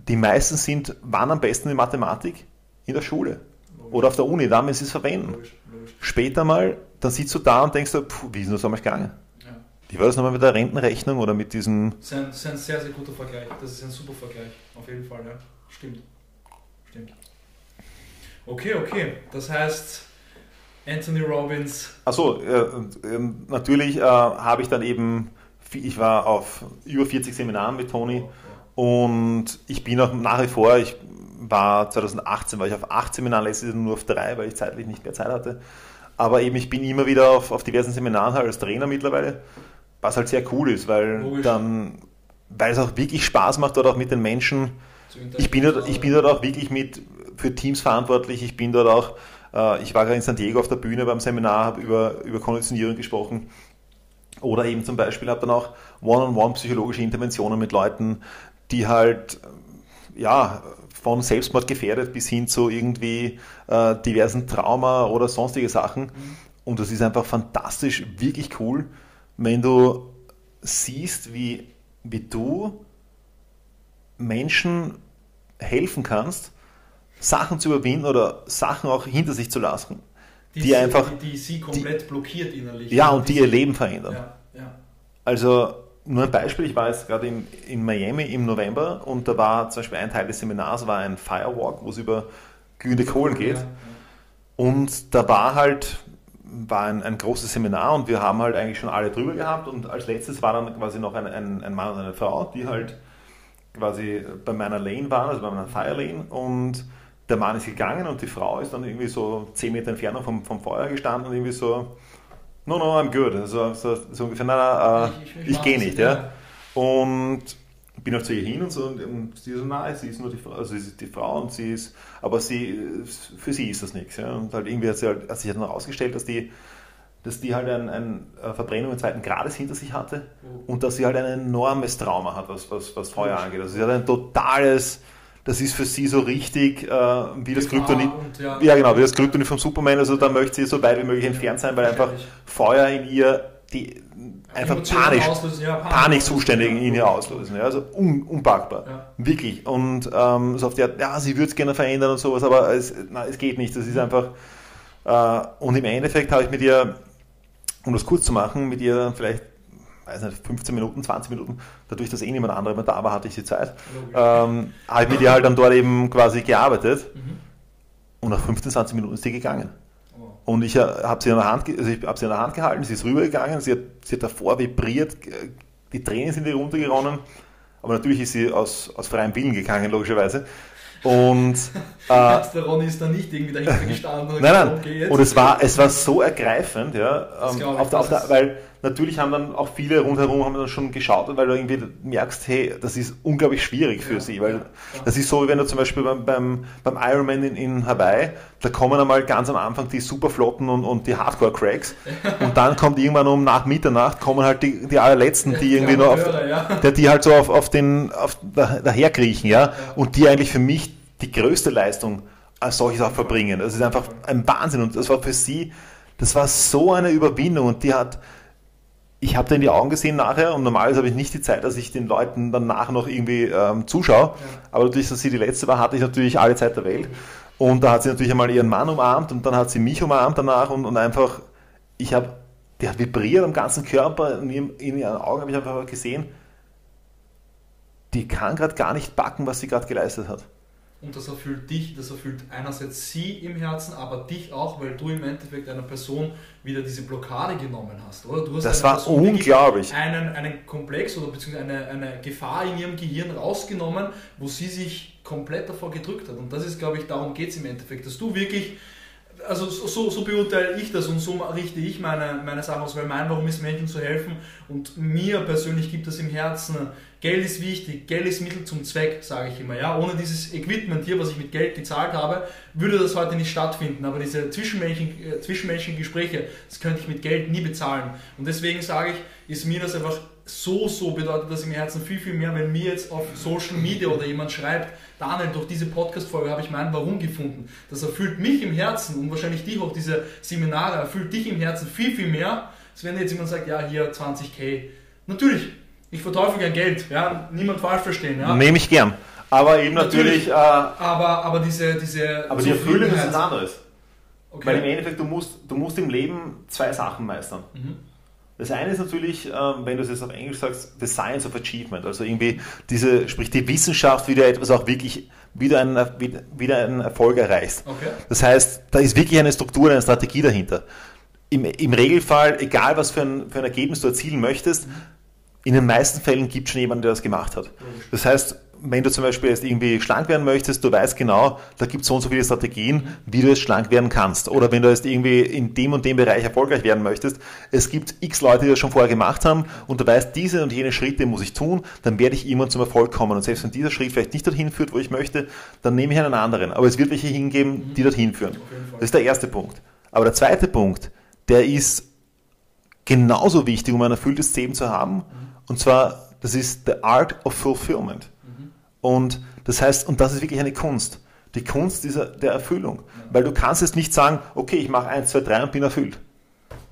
die meisten sind, wann am besten in Mathematik? In der Schule. Oder auf der Uni, dann, wenn sie es verwenden. Logisch. Logisch. Später mal, dann sitzt du da und denkst, puh, wie ist das damals gegangen? Wie war das nochmal mit der Rentenrechnung oder mit diesem. Das ist, ein, das ist ein sehr, sehr guter Vergleich. Das ist ein super Vergleich. Auf jeden Fall, ja. Stimmt. Stimmt. Okay, okay. Das heißt, Anthony Robbins. Achso, äh, natürlich äh, habe ich dann eben. Ich war auf über 40 Seminaren mit Tony oh. und ich bin auch nach wie vor, ich war 2018, war ich auf acht Seminaren, letztes Jahr nur auf drei, weil ich zeitlich nicht mehr Zeit hatte. Aber eben, ich bin immer wieder auf, auf diversen Seminaren halt als Trainer mittlerweile was halt sehr cool ist, weil Logisch. dann, weil es auch wirklich Spaß macht, dort auch mit den Menschen. Ich bin, dort, ich bin dort auch wirklich mit für Teams verantwortlich. Ich bin dort auch, äh, ich war gerade in San Diego auf der Bühne beim Seminar, habe über, über Konditionierung gesprochen. Oder eben zum Beispiel habe dann auch One-on-One psychologische Interventionen mit Leuten, die halt ja von Selbstmord gefährdet bis hin zu irgendwie äh, diversen Trauma oder sonstige Sachen. Mhm. Und das ist einfach fantastisch, wirklich cool wenn du siehst, wie, wie du Menschen helfen kannst, Sachen zu überwinden oder Sachen auch hinter sich zu lassen. Die, die sie, einfach. Die, die, sie komplett die, blockiert innerlich. Ja, und die, ihr Leben verändern. Ja, ja. Also, nur ein Beispiel, ich war jetzt gerade in, in Miami im November und da war zum Beispiel ein Teil des Seminars war ein Firewalk, wo es über glühende Kohlen geht. Ja, und da war halt war ein, ein, großes Seminar und wir haben halt eigentlich schon alle drüber gehabt und als letztes war dann quasi noch ein, ein, ein Mann und eine Frau, die halt quasi bei meiner Lane waren, also bei meiner Fire Lane und der Mann ist gegangen und die Frau ist dann irgendwie so 10 Meter Entfernung vom, vom Feuer gestanden und irgendwie so, no, no, I'm good. Also, so, so ungefähr, nein, nein, äh, ich, ich, ich gehe nicht. Ja. Und bin auch zu ihr hin und so und, und sie so, nein, sie ist nur die Frau, also sie ist die Frau und sie ist, aber sie, für sie ist das nichts. Ja. Und halt irgendwie hat, sie halt, hat sich dann herausgestellt, dass die, dass die halt eine ein Verbrennung im zweiten Grades hinter sich hatte oh. und dass sie halt ein enormes Trauma hat, was, was, was Feuer angeht. Also sie hat ein totales, das ist für sie so richtig äh, wie das Kryptonit. Ja, ja, genau, wie das Kryptonit vom Superman. Also da möchte sie so weit wie möglich entfernt sein, weil einfach Feuer in ihr die einfach panisch, ja, Panikzustände in ihr auslösen. Ja, also un, unpackbar. Ja. Wirklich. Und ähm, so auf die Art, ja, sie würde es gerne verändern und sowas, aber es, na, es geht nicht. Das ist einfach. Äh, und im Endeffekt habe ich mit ihr, um das kurz zu machen, mit ihr vielleicht weiß nicht, 15 Minuten, 20 Minuten, dadurch, dass eh niemand anderer mehr da war, hatte ich die Zeit, ähm, habe ich mit ihr halt dann dort eben quasi gearbeitet mhm. und nach 15, 20 Minuten ist sie gegangen. Und ich äh, habe sie, in der Hand, also ich hab sie in der Hand gehalten, sie ist rübergegangen, sie hat, sie hat davor vibriert, die Tränen sind ihr runtergeronnen, aber natürlich ist sie aus, aus freiem Willen gegangen, logischerweise. Und *laughs* äh, *laughs* der Ronny ist da nicht irgendwie dahinter *laughs* gestanden. Und nein, nein. Okay, und es war, es war so ergreifend, ja, ähm, auf der, auf der, weil natürlich haben dann auch viele rundherum haben dann schon geschaut, weil du irgendwie merkst, hey, das ist unglaublich schwierig für ja, sie, weil ja, das ist so, wie wenn du zum Beispiel beim, beim, beim Ironman in, in Hawaii, da kommen einmal ganz am Anfang die Superflotten und, und die Hardcore-Cracks *laughs* und dann kommt irgendwann um nach Mitternacht kommen halt die, die allerletzten, die irgendwie nur auf, der, die halt so auf, auf den, auf, daherkriechen, ja, und die eigentlich für mich die größte Leistung als solches auch verbringen. Das ist einfach ein Wahnsinn und das war für sie, das war so eine Überwindung und die hat, ich habe da in die Augen gesehen nachher und normalerweise habe ich nicht die Zeit, dass ich den Leuten danach noch irgendwie ähm, zuschaue. Ja. Aber dadurch, dass sie die letzte war, hatte ich natürlich alle Zeit der Welt. Und da hat sie natürlich einmal ihren Mann umarmt und dann hat sie mich umarmt danach und, und einfach, ich habe, der hat vibriert am ganzen Körper, in, ihrem, in ihren Augen habe ich einfach gesehen, die kann gerade gar nicht backen, was sie gerade geleistet hat und das erfüllt dich, das erfüllt einerseits sie im Herzen, aber dich auch, weil du im Endeffekt einer Person wieder diese Blockade genommen hast, oder? Du hast das war Person unglaublich. Einen, einen Komplex oder beziehungsweise eine, eine Gefahr in ihrem Gehirn rausgenommen, wo sie sich komplett davor gedrückt hat. Und das ist, glaube ich, darum geht es im Endeffekt, dass du wirklich also so, so beurteile ich das und so richte ich meine, meine Sachen aus, weil mein Warum ist Menschen zu helfen und mir persönlich gibt es im Herzen, Geld ist wichtig, Geld ist Mittel zum Zweck, sage ich immer. Ja? Ohne dieses Equipment hier, was ich mit Geld gezahlt habe, würde das heute nicht stattfinden. Aber diese zwischenmenschlichen, äh, Gespräche, das könnte ich mit Geld nie bezahlen. Und deswegen sage ich, ist mir das einfach so, so bedeutet das im Herzen viel, viel mehr, wenn mir jetzt auf Social Media oder jemand schreibt, Daniel, durch diese Podcast-Folge habe ich mein Warum gefunden. Das erfüllt mich im Herzen und wahrscheinlich dich auch, diese Seminare, erfüllt dich im Herzen viel, viel mehr, als wenn jetzt jemand sagt, ja, hier 20k. Natürlich, ich verteufel gern Geld, ja, niemand falsch verstehen. Ja. Nehme ich gern. Aber eben natürlich. natürlich äh, aber, aber diese, diese. Aber die Erfüllung ist was anderes. Okay. Weil im Endeffekt, du musst, du musst im Leben zwei Sachen meistern. Mhm. Das eine ist natürlich, ähm, wenn du es jetzt auf Englisch sagst, the science of achievement, also irgendwie diese, sprich die Wissenschaft, wie du etwas auch wirklich wieder einen, wieder einen Erfolg erreichst. Okay. Das heißt, da ist wirklich eine Struktur, eine Strategie dahinter. Im, im Regelfall, egal was für ein, für ein Ergebnis du erzielen möchtest, mhm. In den meisten Fällen gibt es schon jemanden, der das gemacht hat. Das heißt, wenn du zum Beispiel jetzt irgendwie schlank werden möchtest, du weißt genau, da gibt es so und so viele Strategien, wie du jetzt schlank werden kannst. Oder wenn du jetzt irgendwie in dem und dem Bereich erfolgreich werden möchtest, es gibt x Leute, die das schon vorher gemacht haben und du weißt, diese und jene Schritte muss ich tun, dann werde ich irgendwann zum Erfolg kommen. Und selbst wenn dieser Schritt vielleicht nicht dorthin führt, wo ich möchte, dann nehme ich einen anderen. Aber es wird welche hingeben, die dorthin führen. Das ist der erste Punkt. Aber der zweite Punkt, der ist genauso wichtig, um ein erfülltes Leben zu haben. Und zwar, das ist the art of fulfillment. Und das heißt, und das ist wirklich eine Kunst. Die Kunst dieser, der Erfüllung. Weil du kannst jetzt nicht sagen, okay, ich mache 1, 2, 3 und bin erfüllt.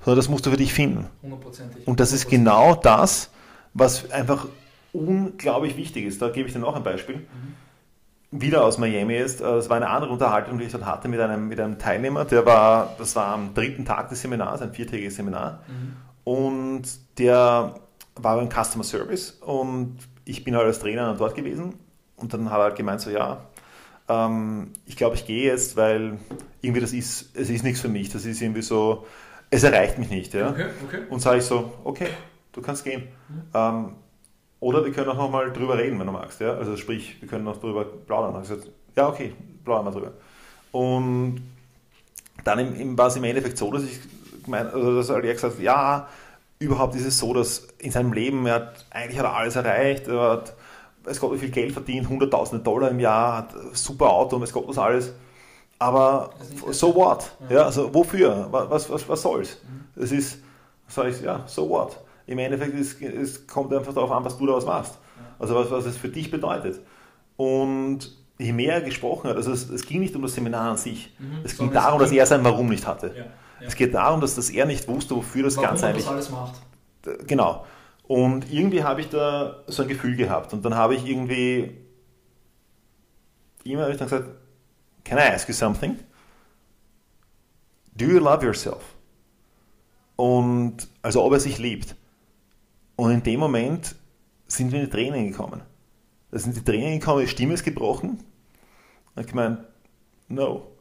Sondern das musst du für dich finden. Und das ist genau das, was einfach unglaublich wichtig ist. Da gebe ich dir noch ein Beispiel. Mhm. Wieder aus Miami ist. Das äh, war eine andere Unterhaltung, die ich dort hatte mit einem, mit einem Teilnehmer. Der war, das war am dritten Tag des Seminars, ein viertägiges Seminar. Mhm. Und der war beim Customer Service und ich bin halt als Trainer dort gewesen und dann hat er halt gemeint, so ja, ähm, ich glaube, ich gehe jetzt, weil irgendwie das ist, es ist nichts für mich. Das ist irgendwie so, es erreicht mich nicht. Ja? Okay, okay. Und sage ich so, okay, du kannst gehen. Mhm. Ähm, oder wir können auch nochmal drüber reden, wenn du magst. Ja? Also sprich, wir können noch drüber plaudern. Ich gesagt, ja, okay, plaudern wir drüber. Und dann war es im Endeffekt so, dass ich mein, also dass er gesagt hat, ja, überhaupt ist es so, dass in seinem Leben, er hat, eigentlich hat er alles erreicht, er hat Gott, wie viel Geld verdient, hunderttausende Dollar im Jahr, hat super Auto, weiß Gott was alles. Aber so what? Ja. ja. also wofür? Was, was, was soll's? Mhm. Es ist, sage ich, ja, so what? Im Endeffekt ist, es kommt einfach darauf an, was du daraus machst. Ja. Also was, was es für dich bedeutet. Und je mehr er gesprochen hat, also es, es ging nicht um das Seminar an sich. Mhm. Es ging darum, dass er sein Warum nicht hatte. Ja. Es geht darum, dass, dass er nicht wusste, wofür das Warum Ganze eigentlich. Das alles macht genau. Und irgendwie habe ich da so ein Gefühl gehabt. Und dann habe ich irgendwie immer ich dann gesagt, can I ask you something? Do you love yourself? Und also ob er sich liebt. Und in dem Moment sind wir in die Tränen gekommen. Da sind die Tränen gekommen, die Stimme ist gebrochen. Und ich gemeint, no.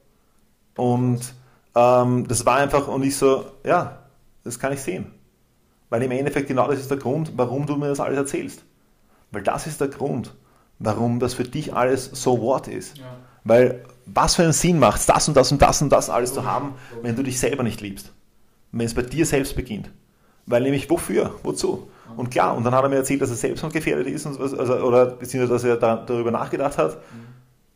Und ähm, das war einfach, und ich so, ja, das kann ich sehen. Weil im Endeffekt genau das ist der Grund, warum du mir das alles erzählst. Weil das ist der Grund, warum das für dich alles so what ist. Ja. Weil was für einen Sinn macht es, das und das und das und das alles zu haben, wenn du dich selber nicht liebst? Wenn es bei dir selbst beginnt. Weil nämlich wofür? Wozu? Und klar, und dann hat er mir erzählt, dass er selbst noch gefährdet ist und was, also, oder beziehungsweise dass er da, darüber nachgedacht hat. Mhm.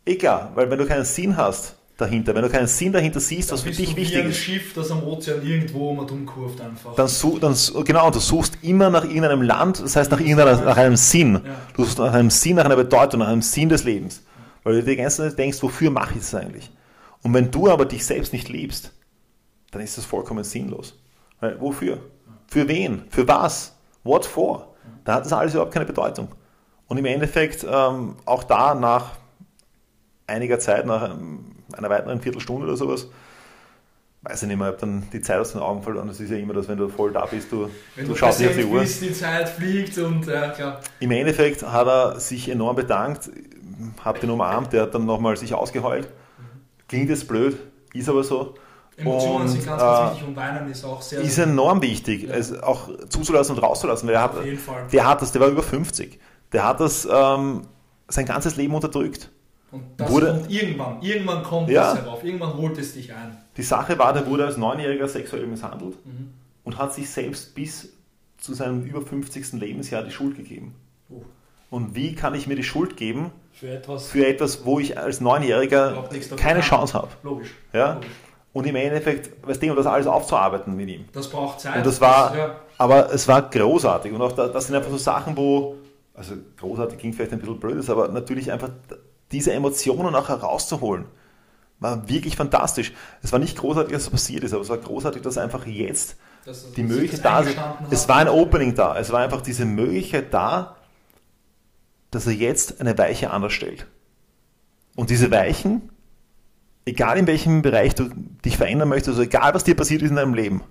Egal, weil wenn du keinen Sinn hast, dahinter. Wenn du keinen Sinn dahinter siehst, was für dich wichtig ist. wie ein Schiff, das am Ozean irgendwo mal umkurft einfach. Dann, dann, genau, du suchst immer nach irgendeinem Land, das heißt nach, irgendeiner, nach einem Sinn. Ja. Du suchst nach einem Sinn, nach einer Bedeutung, nach einem Sinn des Lebens. Weil du dir die ganze Zeit denkst, wofür mache ich das eigentlich? Und wenn du aber dich selbst nicht liebst, dann ist das vollkommen sinnlos. Weil, wofür? Für wen? Für was? What for? Da hat das alles überhaupt keine Bedeutung. Und im Endeffekt, ähm, auch da nach einiger Zeit, nach einer weiteren Viertelstunde oder sowas. Weiß ich nicht mehr, habe dann die Zeit aus den Augen verloren. Das ist ja immer das, wenn du voll da bist, du, wenn du, du schaust nicht auf die Uhr. Bist, die Zeit fliegt und ja, klar. Im Endeffekt hat er sich enorm bedankt, hat den umarmt, der hat dann nochmal sich ausgeheult. Klingt jetzt blöd, ist aber so. Emotionen und, sind ganz, ganz äh, wichtig und Weinen ist auch sehr. Ist enorm wichtig, ja. es auch zuzulassen und rauszulassen. Weil er hat, der hat das, der war über 50. Der hat das ähm, sein ganzes Leben unterdrückt. Und das wurde, kommt irgendwann, irgendwann kommt ja, das herauf, irgendwann holt es dich ein. Die Sache war, der wurde als Neunjähriger sexuell misshandelt mhm. und hat sich selbst bis zu seinem über 50. Lebensjahr die Schuld gegeben. Oh. Und wie kann ich mir die Schuld geben für etwas, für etwas wo ich als Neunjähriger keine Chance habe? Logisch. Ja? Logisch. Und im Endeffekt, weißt du, um das alles aufzuarbeiten mit ihm. Das braucht Zeit. Und das war, das, ja. aber es war großartig. Und auch da, das sind einfach so Sachen, wo, also großartig klingt vielleicht ein bisschen blöd, aber natürlich einfach diese Emotionen auch herauszuholen, war wirklich fantastisch. Es war nicht großartig, dass es passiert ist, aber es war großartig, dass einfach jetzt das, die Möglichkeit da ist. Es war ein Opening da. Es war einfach diese Möglichkeit da, dass er jetzt eine Weiche anders stellt. Und diese Weichen, egal in welchem Bereich du dich verändern möchtest, also egal was dir passiert ist in deinem Leben,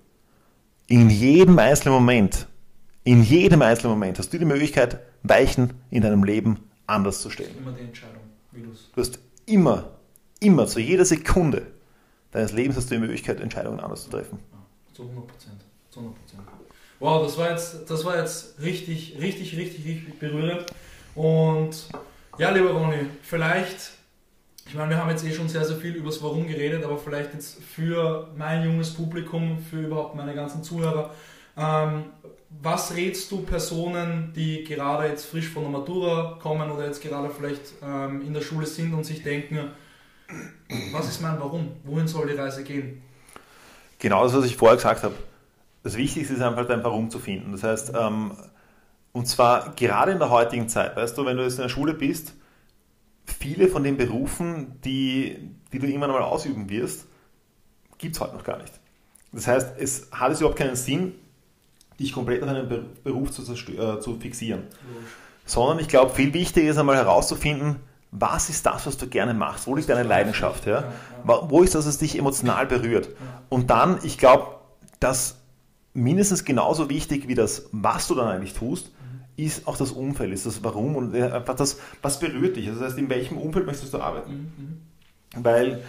in jedem einzelnen Moment, in jedem einzelnen Moment hast du die Möglichkeit, Weichen in deinem Leben anders zu stellen. Immer die Entscheidung. Du hast immer, immer, zu jeder Sekunde deines Lebens hast du die Möglichkeit, Entscheidungen anders zu treffen. zu 100 Prozent. Zu 100 Prozent. Wow, das war jetzt, das war jetzt richtig, richtig, richtig, richtig berührend. Und ja, lieber Ronny, vielleicht, ich meine, wir haben jetzt eh schon sehr, sehr viel über das Warum geredet, aber vielleicht jetzt für mein junges Publikum, für überhaupt meine ganzen Zuhörer, ähm, was rätst du Personen, die gerade jetzt frisch von der Matura kommen oder jetzt gerade vielleicht ähm, in der Schule sind und sich denken, was ist mein Warum? Wohin soll die Reise gehen? Genau das, was ich vorher gesagt habe. Das Wichtigste ist einfach dein Warum zu finden. Das heißt, ähm, und zwar gerade in der heutigen Zeit, weißt du, wenn du jetzt in der Schule bist, viele von den Berufen, die, die du irgendwann mal ausüben wirst, gibt es heute noch gar nicht. Das heißt, es hat es überhaupt keinen Sinn, dich komplett auf einen Beruf zu, äh, zu fixieren. Logisch. Sondern ich glaube, viel wichtiger ist einmal herauszufinden, was ist das, was du gerne machst? Wo liegt deine Leidenschaft? Ja? Wo ist das, was dich emotional berührt? Und dann, ich glaube, dass mindestens genauso wichtig wie das, was du dann eigentlich tust, mhm. ist auch das Umfeld, ist das Warum und äh, einfach das, was berührt dich. Also das heißt, in welchem Umfeld möchtest du arbeiten? Mhm. Weil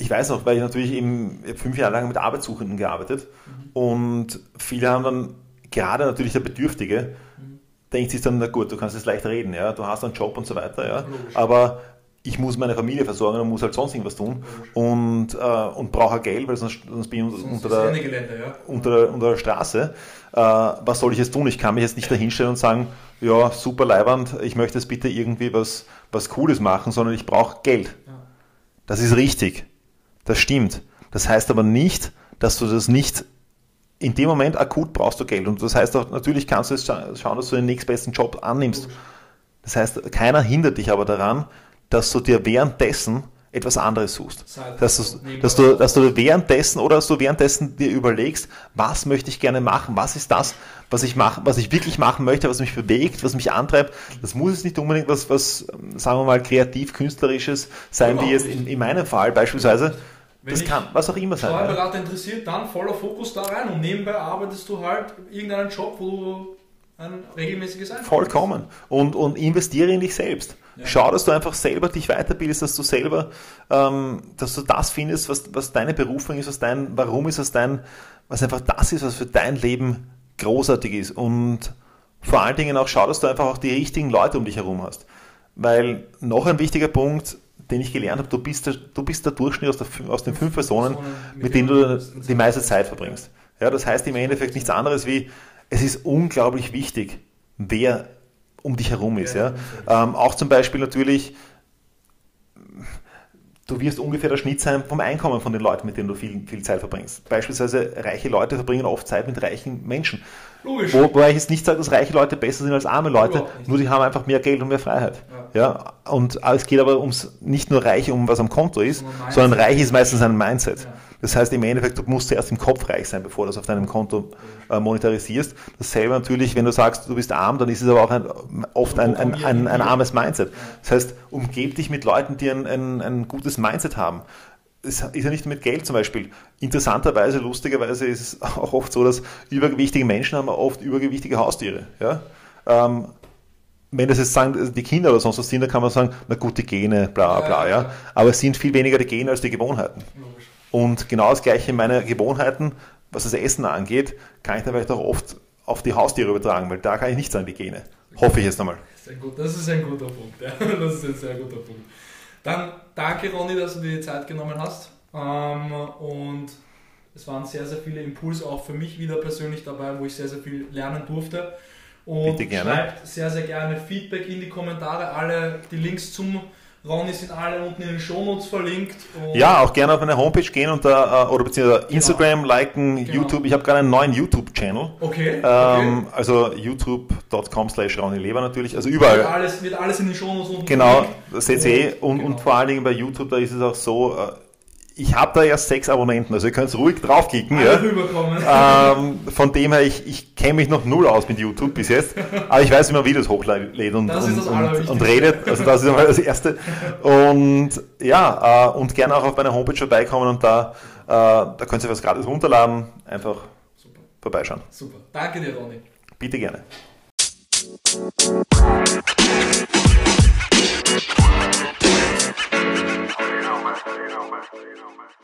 ich weiß noch, weil ich natürlich eben fünf Jahre lang mit Arbeitssuchenden gearbeitet mhm. und viele haben dann, gerade natürlich der Bedürftige, mhm. denkt sich dann, na gut, du kannst jetzt leicht reden, ja, du hast einen Job und so weiter, ja, aber ich muss meine Familie versorgen und muss halt sonst irgendwas tun und, äh, und brauche Geld, weil sonst, sonst bin ich unter, der, Gelände, ja. unter, der, unter der Straße. Äh, was soll ich jetzt tun? Ich kann mich jetzt nicht dahinstellen und sagen, ja, super Leibwand, ich möchte jetzt bitte irgendwie was, was Cooles machen, sondern ich brauche Geld. Ja. Das ist richtig. Das stimmt. Das heißt aber nicht, dass du das nicht in dem Moment akut brauchst du Geld. Und das heißt auch, natürlich kannst du jetzt schauen, dass du den nächstbesten Job annimmst. Das heißt, keiner hindert dich aber daran, dass du dir währenddessen etwas anderes suchst. Dass du, dass, du, dass du währenddessen oder dass du währenddessen dir überlegst, was möchte ich gerne machen, was ist das, was ich mache, was ich wirklich machen möchte, was mich bewegt, was mich antreibt. Das muss jetzt nicht unbedingt was, was sagen wir mal, kreativ, künstlerisches sein, wie jetzt in, in meinem Fall beispielsweise. Wenn das kann was auch immer sein. Steuerberater ja. interessiert, dann voller Fokus da rein und nebenbei arbeitest du halt irgendeinen Job, wo du ein regelmäßiges Einkommen Vollkommen. Und, und investiere in dich selbst. Ja. Schau, dass du einfach selber dich weiterbildest, dass du selber, ähm, dass du das findest, was, was deine Berufung ist, was dein, warum ist was dein, was einfach das ist, was für dein Leben großartig ist. Und vor allen Dingen auch schau, dass du einfach auch die richtigen Leute um dich herum hast. Weil noch ein wichtiger Punkt, den ich gelernt habe, du bist der, du bist der Durchschnitt aus, der, aus den fünf Personen, mit denen du die meiste Zeit verbringst. Ja, das heißt im Endeffekt nichts anderes wie, es ist unglaublich wichtig, wer um dich herum ist. Ja. Ähm, auch zum Beispiel natürlich, du wirst ungefähr der Schnitt sein vom Einkommen von den Leuten, mit denen du viel, viel Zeit verbringst. Beispielsweise reiche Leute verbringen oft Zeit mit reichen Menschen. Logisch. Wobei ich jetzt nicht sage, dass reiche Leute besser sind als arme Leute, nur die haben einfach mehr Geld und mehr Freiheit. Ja. ja. Und es geht aber ums nicht nur reich, um was am Konto ist, sondern reich ist meistens ein Mindset. Ja. Das heißt im Endeffekt, du musst zuerst im Kopf reich sein, bevor du es auf deinem Konto äh, monetarisierst. Dasselbe natürlich, wenn du sagst, du bist arm, dann ist es aber auch ein, oft ein, ein, ein, ein armes Mindset. Das heißt, umgeb dich mit Leuten, die ein, ein, ein gutes Mindset haben es ist ja nicht mit Geld zum Beispiel. Interessanterweise, lustigerweise ist es *laughs* auch oft so, dass übergewichtige Menschen haben oft übergewichtige Haustiere. Ja? Ähm, wenn das jetzt sagen, die Kinder oder sonst was sind, dann kann man sagen, na gut, die Gene, bla bla, ja. Aber es sind viel weniger die Gene als die Gewohnheiten. Und genau das gleiche in meinen Gewohnheiten, was das Essen angeht, kann ich dann vielleicht auch oft auf die Haustiere übertragen, weil da kann ich nicht sagen, die Gene. Hoffe ich jetzt einmal. Das ist ein guter Punkt. Ja. *laughs* Das ist ein sehr guter Punkt. Dann danke, Ronny, dass du dir die Zeit genommen hast. Ähm, und es waren sehr, sehr viele Impulse auch für mich wieder persönlich dabei, wo ich sehr, sehr viel lernen durfte. Und Bitte gerne. schreibt sehr, sehr gerne Feedback in die Kommentare. Alle die Links zum Ronny sind alle unten in den Shownotes verlinkt. ja, auch gerne auf meine Homepage gehen und da, äh, oder beziehungsweise genau. Instagram liken, genau. YouTube. Ich habe gerade einen neuen YouTube-Channel. Okay, ähm, okay. Also youtube.com slash Ronny Leber natürlich. Also überall. Wird alles, wird alles in den Shownotes unten Genau, verlinkt. seht ihr eh. Und, genau. und vor allen Dingen bei YouTube, da ist es auch so, äh, ich habe da erst sechs Abonnenten, also ihr könnt ruhig draufklicken. Ja. Ähm, von dem her, ich, ich kenne mich noch null aus mit YouTube bis jetzt, aber ich weiß, wie man Videos hochlädt und, und, und, und, redet. Also das ist einmal das Erste. Und ja, äh, und gerne auch auf meiner Homepage vorbeikommen und da, äh, da könnt ihr was gratis runterladen. Einfach Super. vorbeischauen. Super. Danke dir, Ronny. Bitte gerne. más, más, más, más.